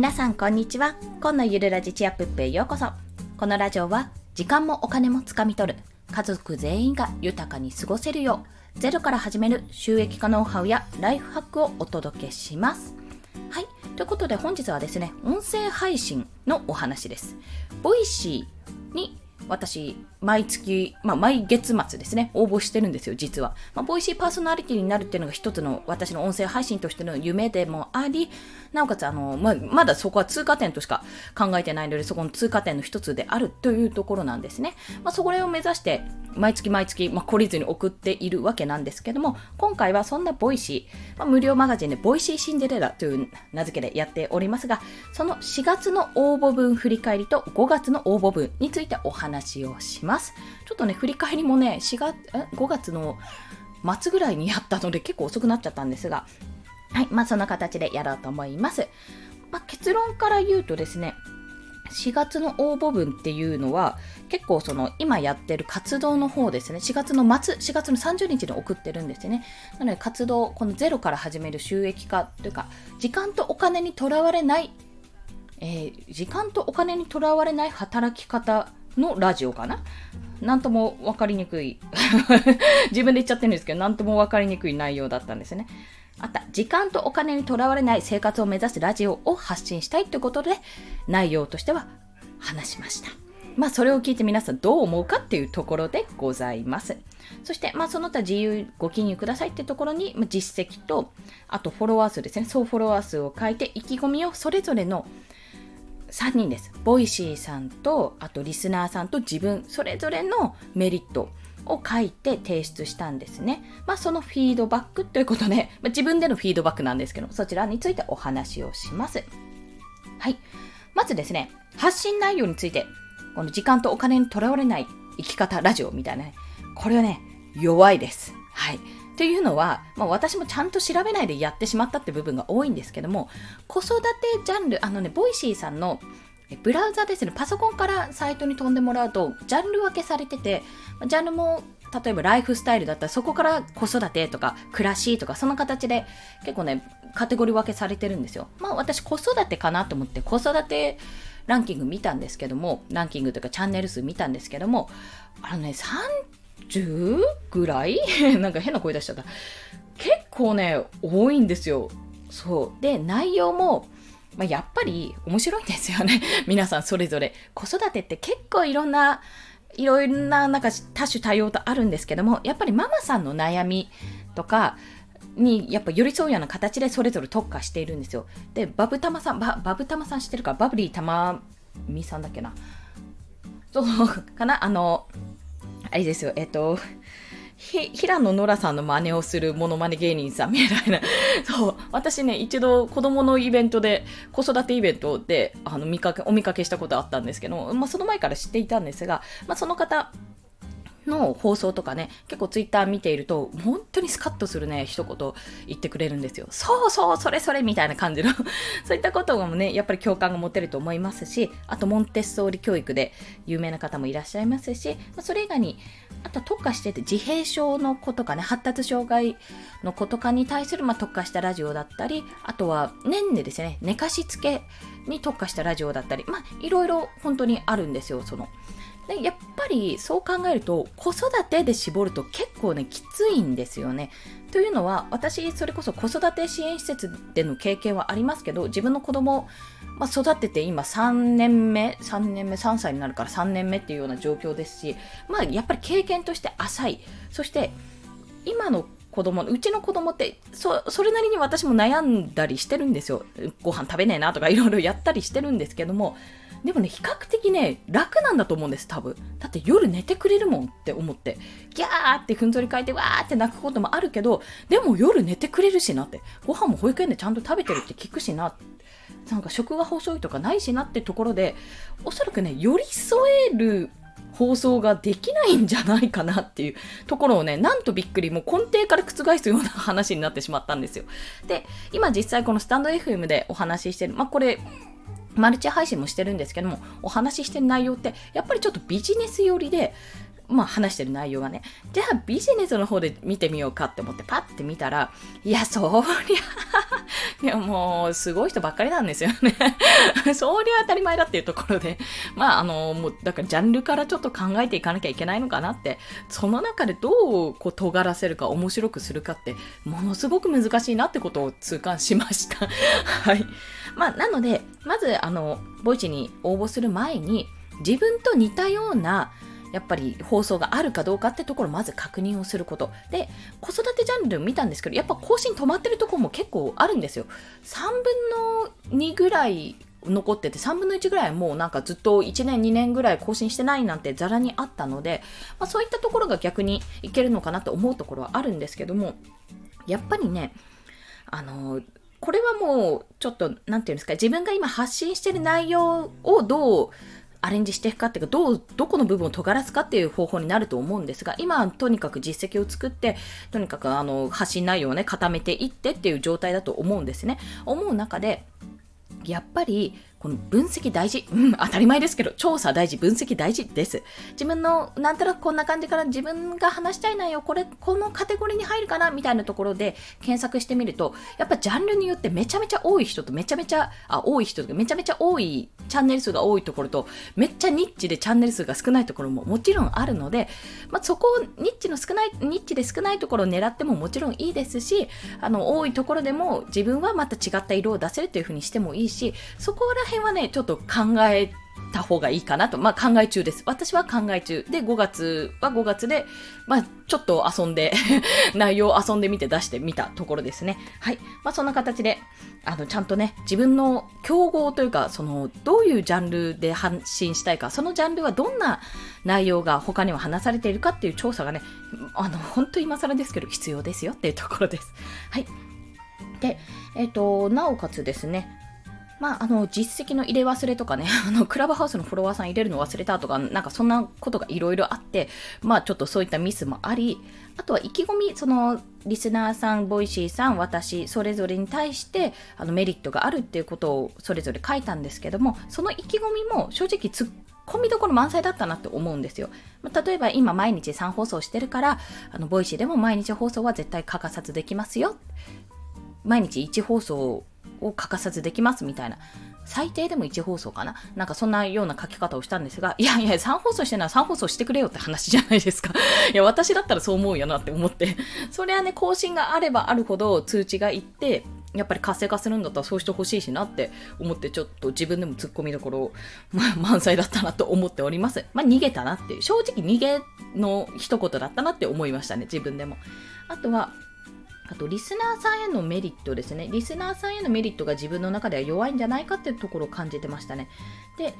皆さんこんにちは。今のゆるラジチアップへようこそ。このラジオは時間もお金もつかみ取る。家族全員が豊かに過ごせるようゼロから始める収益化ノウハウやライフハックをお届けします。はい。ということで本日はですね音声配信のお話です。ボイシーに私、毎月、まあ、毎月末ですね、応募してるんですよ、実は。まあ、ボイシーパーソナリティになるっていうのが一つの私の音声配信としての夢でもあり、なおかつ、あの、まあ、まだそこは通過点としか考えてないので、そこの通過点の一つであるというところなんですね。まあ、それを目指して、毎月毎月、まあ、懲りずに送っているわけなんですけども、今回はそんな Voicy、まあ、無料マガジンで Voicy シンデレラという名付けでやっておりますが、その4月の応募文振り返りと5月の応募文についてお話話をします。ちょっとね、振り返りもね、4月、5月の末ぐらいにやったので結構遅くなっちゃったんですが、はい、まあそんな形でやろうと思います。まあ、結論から言うとですね、4月の応募分っていうのは結構その今やってる活動の方ですね4月の末4月の30日に送ってるんですねなので活動このゼロから始める収益化というか時間とお金にとらわれない、えー、時間とお金にとらわれない働き方のラジオかな？なんとも分かりにくい 自分で言っちゃってるんですけどなんとも分かりにくい内容だったんですねあった時間とお金にとらわれない生活を目指すラジオを発信したいということで内容としては話しました。まあそれを聞いて皆さんどう思うかっていうところでございます。そしてまあその他自由ご記入くださいってところに実績とあとフォロワー数ですね。総フォロワー数を書いて意気込みをそれぞれの3人です。 Voicy さんと、あとリスナーさんと自分、それぞれのメリットを書いて提出したんですね。まあ、そのフィードバックということで、まあ、自分でのフィードバックなんですけど、そちらについてお話をします。はい。まずですね、発信内容について、この時間とお金にとらわれない生き方ラジオみたいなね、これはね、弱いです。はい。というのは、まあ、私もちゃんと調べないでやってしまったって部分が多いんですけども、子育てジャンル、あのね、 Voicy さんのブラウザですね、パソコンからサイトに飛んでもらうと、ジャンル分けされてて、ジャンルも例えばライフスタイルだったらそこから子育てとか暮らしとかその形で結構ねカテゴリー分けされてるんですよ。まあ私子育てかなと思って子育てランキング見たんですけどもランキングというかチャンネル数見たんですけどもあのね30ぐらい？なんか変な声出しちゃった結構ね多いんですよ。そうで内容もまあ、やっぱり面白いんですよね。皆さんそれぞれ。子育てって結構いろんな、いろんななんか多種多様とあるんですけども、やっぱりママさんの悩みとか、にやっぱ寄り添うような形でそれぞれ特化しているんですよ。で、バブタマさん、ババブタマさん知ってるか？バブリーたまみさんだっけな？そうかな？あの、あれですよ、えっと、平野ノラさんの真似をするモノマネ芸人さんみたいな。そう。私ね、一度子供のイベントで、子育てイベントで、あの、見かけ、お見かけしたことあったんですけど、まあ、その前から知っていたんですが、まあ、その方、の放送とかね、結構ツイッター見ていると、本当にスカッとするね、一言言ってくれるんですよ。そうそう、それそれみたいな感じの そういったこともね、やっぱり共感が持てると思いますし、あと、モンテッソーリ教育で有名な方もいらっしゃいますし、それ以外に、あと特化してて自閉症の子とかね、発達障害の子とかに対する、まあ、特化したラジオだったり、あとは年でですね、寝かしつけに特化したラジオだったり、まあ、いろいろ本当にあるんですよ、その。でやっぱりそう考えると子育てで絞ると結構ねきついんですよね。というのは私それこそ子育て支援施設での経験はありますけど自分の子供まあ、育てて今3年目3年目3歳になるから3年目っていうような状況ですしまあやっぱり経験として浅いそして今の子供うちの子供ってそそれなりに私も悩んだりしてるんですよご飯食べねえなとかいろいろやったりしてるんですけどもでもね、比較的ね、楽なんだと思うんです、多分。だって夜寝てくれるもんって思って。ギャーってふんぞり返ってわーって泣くこともあるけど、でも夜寝てくれるしなって。ご飯も保育園でちゃんと食べてるって聞くしな。なんか食が細いとかないしなってところで、おそらくね、寄り添える放送ができないんじゃないかなっていうところをね、なんとびっくり、もう根底から覆すような話になってしまったんですよ。で、今実際このスタンド FM でお話ししてる、まあこれ、マルチ配信もしてるんですけども、お話ししてる内容って、やっぱりちょっとビジネス寄りで、まあ話してる内容がね、じゃあビジネスの方で見てみようかって思ってパッて見たら、いや、そりゃ いや、もう、すごい人ばっかりなんですよね。そりゃ当たり前だっていうところで。まあ、あの、もう、だからジャンルからちょっと考えていかなきゃいけないのかなって、その中でどう、こう、尖らせるか、面白くするかって、ものすごく難しいなってことを痛感しました。はい。まあ、なので、まず、あの、ボイチに応募する前に、自分と似たような、やっぱり放送があるかどうかってところをまず確認をすること。で、子育てジャンル見たんですけど、やっぱ更新止まってるとこも結構あるんですよ。3分の2ぐらい残ってて3分の1ぐらいもうなんかずっと1年2年ぐらい更新してないなんてざらにあったので、まあ、そういったところが逆にいけるのかなと思うところはあるんですけどもやっぱりねあのこれはもうちょっと何て言うんですか自分が今発信してる内容をどうアレンジしていくかっていうか、どう、どこの部分を尖らすかっていう方法になると思うんですが、今とにかく実績を作って、とにかくあの、発信内容をね、固めていってっていう状態だと思うんですね。思う中で、やっぱりこの分析大事。うん、当たり前ですけど、調査大事、分析大事です。自分の、なんとなくこんな感じから自分が話したい内容、これ、このカテゴリーに入るかなみたいなところで検索してみると、やっぱジャンルによってめちゃめちゃ多い人とめちゃめちゃ、あ、多い人とめちゃめちゃ多い、チャンネル数が多いところと、めっちゃニッチでチャンネル数が少ないところももちろんあるので、まあ、そこをニッチの少ない、ニッチで少ないところを狙ってももちろんいいですし、あの、多いところでも自分はまた違った色を出せるというふうにしてもいいし、そこら辺はね、ちょっと考えた方がいいかなと。まあ考え中です。私は考え中。で、5月は5月で、まあちょっと遊んで 内容を遊んでみて出してみたところですね。はい。まあそんな形で、あの、ちゃんとね、自分の競合というか、その、どういうジャンルで発信したいか、そのジャンルはどんな内容が他には話されているかっていう調査がね、あの、本当今更ですけど必要ですよっていうところです。はい。で、えっ、ー、と、なおかつですね、まあ、あの、実績の入れ忘れとかね、あの、クラブハウスのフォロワーさん入れるの忘れたとか、なんかそんなことがいろいろあって、まあ、ちょっとそういったミスもあり、あとは意気込み、その、リスナーさん、 Voicy さん、私、それぞれに対して、あの、メリットがあるっていうことをそれぞれ書いたんですけども、その意気込みも正直突っ込みどころ満載だったなって思うんですよ。まあ、例えば今毎日3放送してるから、あの、 Voicy でも毎日放送は絶対欠かさずできますよ。毎日1放送を欠かさずできますみたいな。最低でも1放送かななんかそんなような書き方をしたんですが、いやいや、3放送してなら3放送してくれよって話じゃないですか。いや、私だったらそう思うよなって思って。それはね、更新があればあるほど通知がいって、やっぱり活性化するんだったらそうしてほしいしなって思ってちょっと自分でも突っ込みどころ、ま、満載だったなと思っております。まあ逃げたなっていう、正直逃げの一言だったなって思いましたね、自分でも。あとは、あと、リスナーさんへのメリットですね。リスナーさんへのメリットが自分の中では弱いんじゃないかっていうところを感じてましたね。で、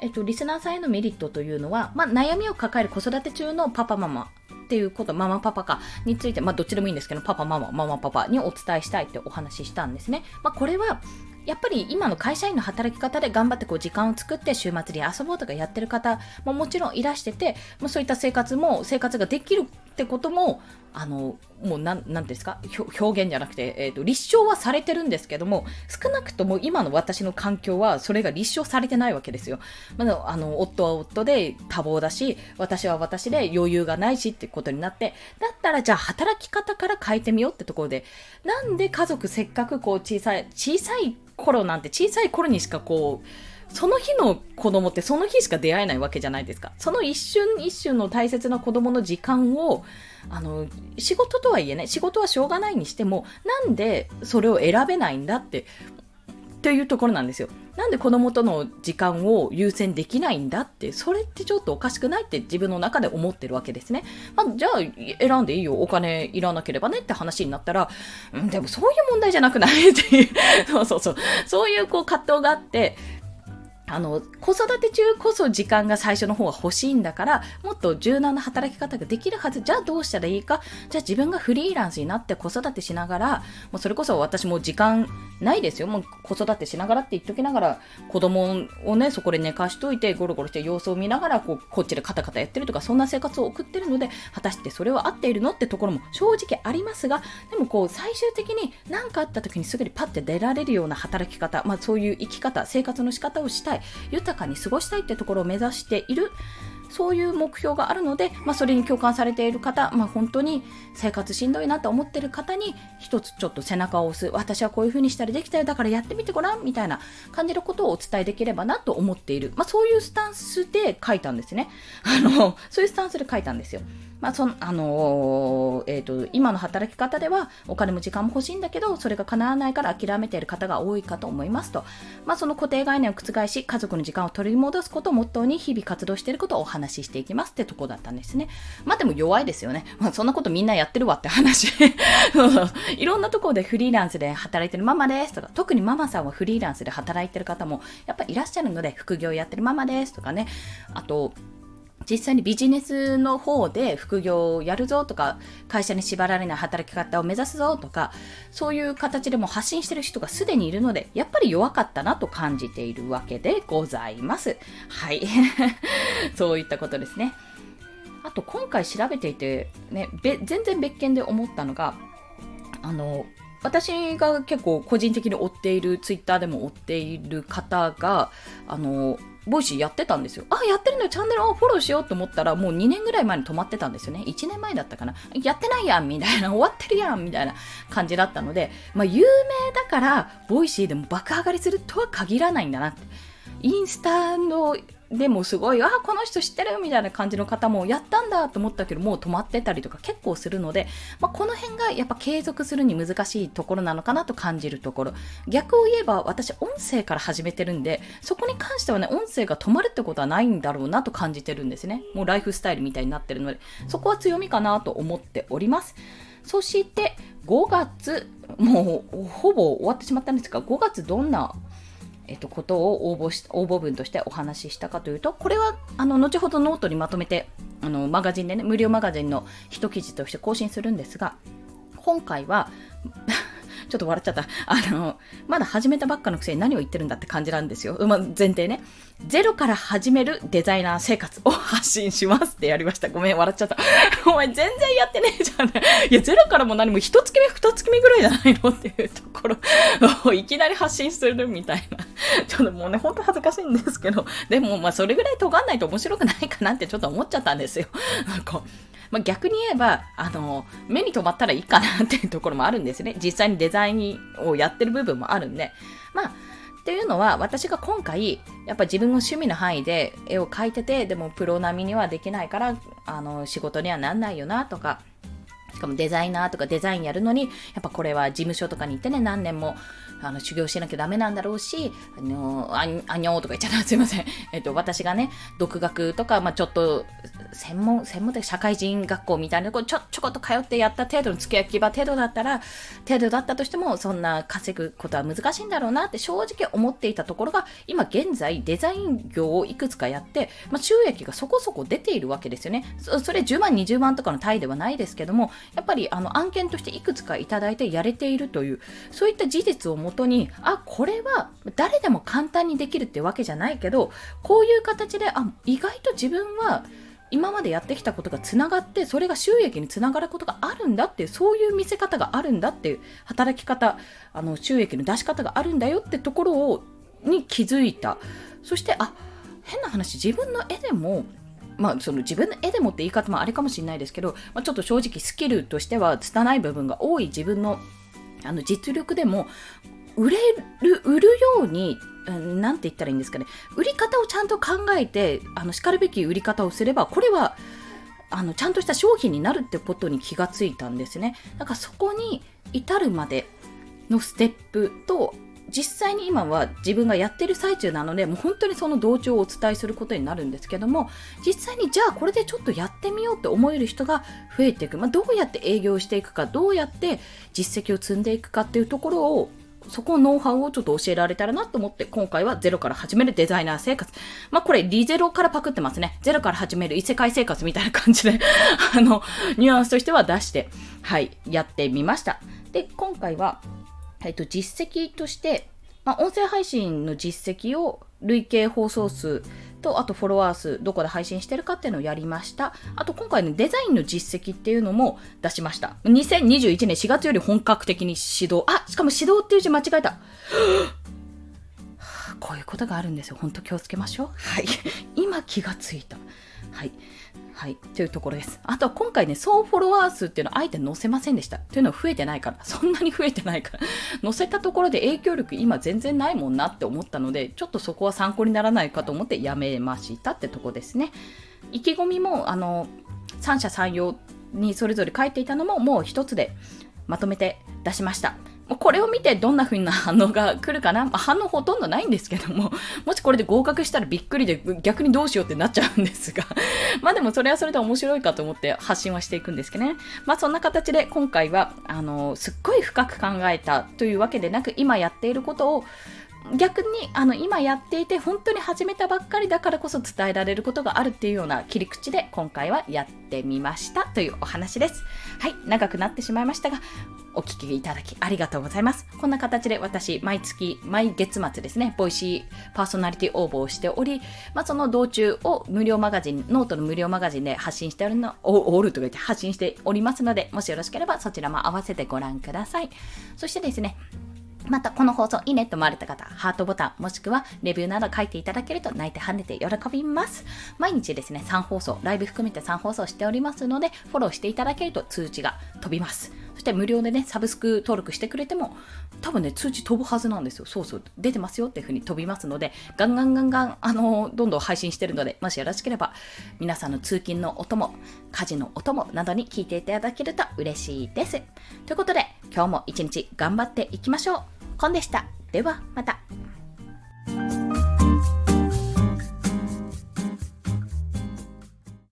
えっと、リスナーさんへのメリットというのは、まあ、悩みを抱える子育て中のパパママっていうこと、ママパパかについて、まあ、どっちでもいいんですけど、パパママ、ママパパにお伝えしたいってお話ししたんですね。まあ、これは、やっぱり今の会社員の働き方で頑張ってこう時間を作って週末に遊ぼうとかやってる方ももちろんいらしてて、もうそういった生活も、生活ができるってことも、あの、もうなん、なんですか？表現じゃなくて、えっ、ー、と、立証はされてるんですけども、少なくとも今の私の環境はそれが立証されてないわけですよ。まあ、あの、夫は夫で多忙だし、私は私で余裕がないしってことになって、だったらじゃあ働き方から変えてみようってところで、なんで家族せっかくこう小さい、小さい頃なんて小さい頃にしかこう、その日の子供ってその日しか出会えないわけじゃないですか。その一瞬一瞬の大切な子供の時間を、あの、仕事とはいえね、仕事はしょうがないにしても、なんでそれを選べないんだって、っていうところなんですよ。なんで子供との時間を優先できないんだって、それってちょっとおかしくないって自分の中で思ってるわけですね。まあ、じゃあ、選んでいいよ、お金いらなければねって話になったら、うん、でもそういう問題じゃなくない？っていう、そうそうそう、そういうこう葛藤があって、あの、子育て中こそ時間が最初の方が欲しいんだから、もっと柔軟な働き方ができるはず。じゃあどうしたらいいか？じゃあ自分がフリーランスになって子育てしながら、もうそれこそ私も時間ないですよ。もう子育てしながらって言っときながら、子供をね、そこで寝かしといて、ゴロゴロして様子を見ながら、こう、こっちでカタカタやってるとか、そんな生活を送ってるので、果たしてそれは合っているのってところも正直ありますが、でもこう、最終的に何かあった時にすぐにパッて出られるような働き方、まあそういう生き方、生活の仕方をしたい。豊かに過ごしたいってところを目指しているそういう目標があるので、まあ、それに共感されている方、まあ、本当に生活しんどいなと思ってる方に一つちょっと背中を押す。私はこういう風にしたらできたよだからやってみてごらんみたいな感じることをお伝えできればなと思っている、まあ、そういうスタンスで書いたんですね。あのそういうスタンスで書いたんですよ。まあそのあのー、えーと、今の働き方ではお金も時間も欲しいんだけどそれが叶わないから諦めている方が多いかと思いますと、まあ、その固定概念を覆し家族の時間を取り戻すことをモットーに日々活動していることをお話ししていきますってとこだったんですね。まあでも弱いですよね、まあ、そんなことみんなやってるわって話。いろんなところでフリーランスで働いてるママですとか特にママさんはフリーランスで働いてる方もやっぱりいらっしゃるので副業やってるママですとかね。あと実際にビジネスの方で副業をやるぞとか会社に縛られない働き方を目指すぞとかそういう形でも発信してる人がすでにいるのでやっぱり弱かったなと感じているわけでございます。はい。そういったことですね。あと今回調べていて、ね、全然別件で思ったのがあの私が結構個人的に追っているツイッターでも追っている方があの Voicy やってたんですよ。あ、やってるのチャンネルをフォローしようと思ったら、もう2年ぐらい前に止まってたんですよね。1年前だったかな。やってないやんみたいな、終わってるやんみたいな感じだったので、まあ、有名だから、 Voicy でも爆上がりするとは限らないんだなって。インスタのでもすごい、あ、この人知ってるみたいな感じの方もやったんだと思ったけど、もう止まってたりとか結構するので、まあ、この辺がやっぱ継続するに難しいところなのかなと感じるところ。逆を言えば私音声から始めてるんで、そこに関してはね、音声が止まるってことはないんだろうなと感じてるんですね。もうライフスタイルみたいになってるので、そこは強みかなと思っております。そして5月、もうほぼ終わってしまったんですが、5月どんなえっと、ことを応募し応募文としてお話ししたかというとこれはあの後ほどノートにまとめてあのマガジンでね無料マガジンの一記事として更新するんですが今回はちょっと笑っちゃった。あの、まだ始めたばっかのくせに何を言ってるんだって感じなんですよ。まあ、前提ね。ゼロから始めるデザイナー生活を発信しますってやりました。ごめん、笑っちゃった。お前全然やってねえじゃん。いや、ゼロからも何も一月目、二月目ぐらいじゃないのっていうところを いきなり発信するみたいな。ちょっともうね、ほんと恥ずかしいんですけど、でもまあそれぐらい尖んないと面白くないかなってちょっと思っちゃったんですよ。なんか、まあ、逆に言えば、あの、目に留まったらいいかなっていうところもあるんですね。実際にデザインをやってる部分もあるんで。まあ、っていうのは、私が今回、やっぱ自分の趣味の範囲で絵を描いてて、でもプロ並みにはできないから、あの、仕事にはなんないよなとか、しかもデザイナーとかデザインやるのに、やっぱこれは事務所とかに行ってね、何年もあの修行しなきゃダメなんだろうし、あのああにょーとか言っちゃった すいません。えっと、私がね、独学とか、まあ、ちょっと、専門、専門的社会人学校みたいなとこちょ、ちょこっと通ってやった程度の付け焼き場程度だったら、程度だったとしても、そんな稼ぐことは難しいんだろうなって正直思っていたところが、今現在デザイン業をいくつかやって、まあ、収益がそこそこ出ているわけですよね。そそれ10万、20万とかの単位ではないですけども、やっぱりあの案件としていくつかいただいてやれているという、そういった事実をもとに、あ、これは誰でも簡単にできるってわけじゃないけど、こういう形で、あ、意外と自分は今までやってきたことがつながってそれが収益につながることがあるんだっていうそういう見せ方があるんだっていう働き方あの収益の出し方があるんだよってところをに気づいた。そしてあ変な話自分の絵でもまあ、その自分の絵でもって言い方もあれかもしれないですけど、まあ、ちょっと正直スキルとしては拙い部分が多い自分のあの実力でも売れる売るように何て言ったらいいんですかね。売り方をちゃんと考えてあのしかるべき売り方をすればこれはあのちゃんとした商品になるってことに気がついたんですね。だからそこに至るまでのステップと実際に今は自分がやってる最中なのでもう本当にその同調をお伝えすることになるんですけども実際にじゃあこれでちょっとやってみようって思える人が増えていく、まあ、どうやって営業していくかどうやって実績を積んでいくかっていうところをそこのノウハウをちょっと教えられたらなと思って、今回はゼロから始めるデザイナー生活。まあこれ、リゼロからパクってますね。ゼロから始める異世界生活みたいな感じで あの、ニュアンスとしては出して、はい、やってみました。で、今回は、えっと、実績として、まあ、音声配信の実績を累計放送数と、あとフォロワー数、どこで配信してるかっていうのをやりました。あと今回のデザインの実績っていうのも出しました。2021年4月より本格的に指導。あ、しかも指導っていう字間違えた。こういうことがあるんですよ。ほんと気をつけましょう。はい。今気がついた。はい。はい。というところです。あとは今回ね、総フォロワー数っていうのはあえて載せませんでした。というのは増えてないから。そんなに増えてないから。載せたところで影響力今全然ないもんなって思ったので、ちょっとそこは参考にならないかと思ってやめましたってとこですね。意気込みも、あの、三者三様にそれぞれ書いていたのももう一つでまとめて出しました。これを見てどんな風な反応が来るかな、まあ、反応ほとんどないんですけども、もしこれで合格したらびっくりで逆にどうしようってなっちゃうんですが、まあでもそれはそれで面白いかと思って発信はしていくんですけどね。まあそんな形で今回は、あの、すっごい深く考えたというわけでなく、今やっていることを逆にあの今やっていて本当に始めたばっかりだからこそ伝えられることがあるっていうような切り口で今回はやってみましたというお話です。はい、長くなってしまいましたがお聞きいただきありがとうございます。こんな形で私毎月毎月末ですね、ボイシーパーソナリティ応募をしており、まあ、その道中を無料マガジン、ノートの無料マガジンで発信しておるの、おおるとか言って発信しておりますので、もしよろしければそちらも合わせてご覧ください。そしてですね、またこの放送いいねと思われた方、ハートボタンもしくはレビューなど書いていただけると泣いて跳ねて喜びます。毎日ですね、3放送、ライブ含めて3放送しておりますので、フォローしていただけると通知が飛びます。そして無料でね、サブスク登録してくれても、多分ね、通知飛ぶはずなんですよ。そうそう、出てますよっていう風に飛びますので、ガンガンガンガン、あのどんどん配信してるので、もしよろしければ、皆さんの通勤のお供、家事のお供などに聞いていただけると嬉しいです。ということで、今日も一日頑張っていきましょう。コンでした。ではまた。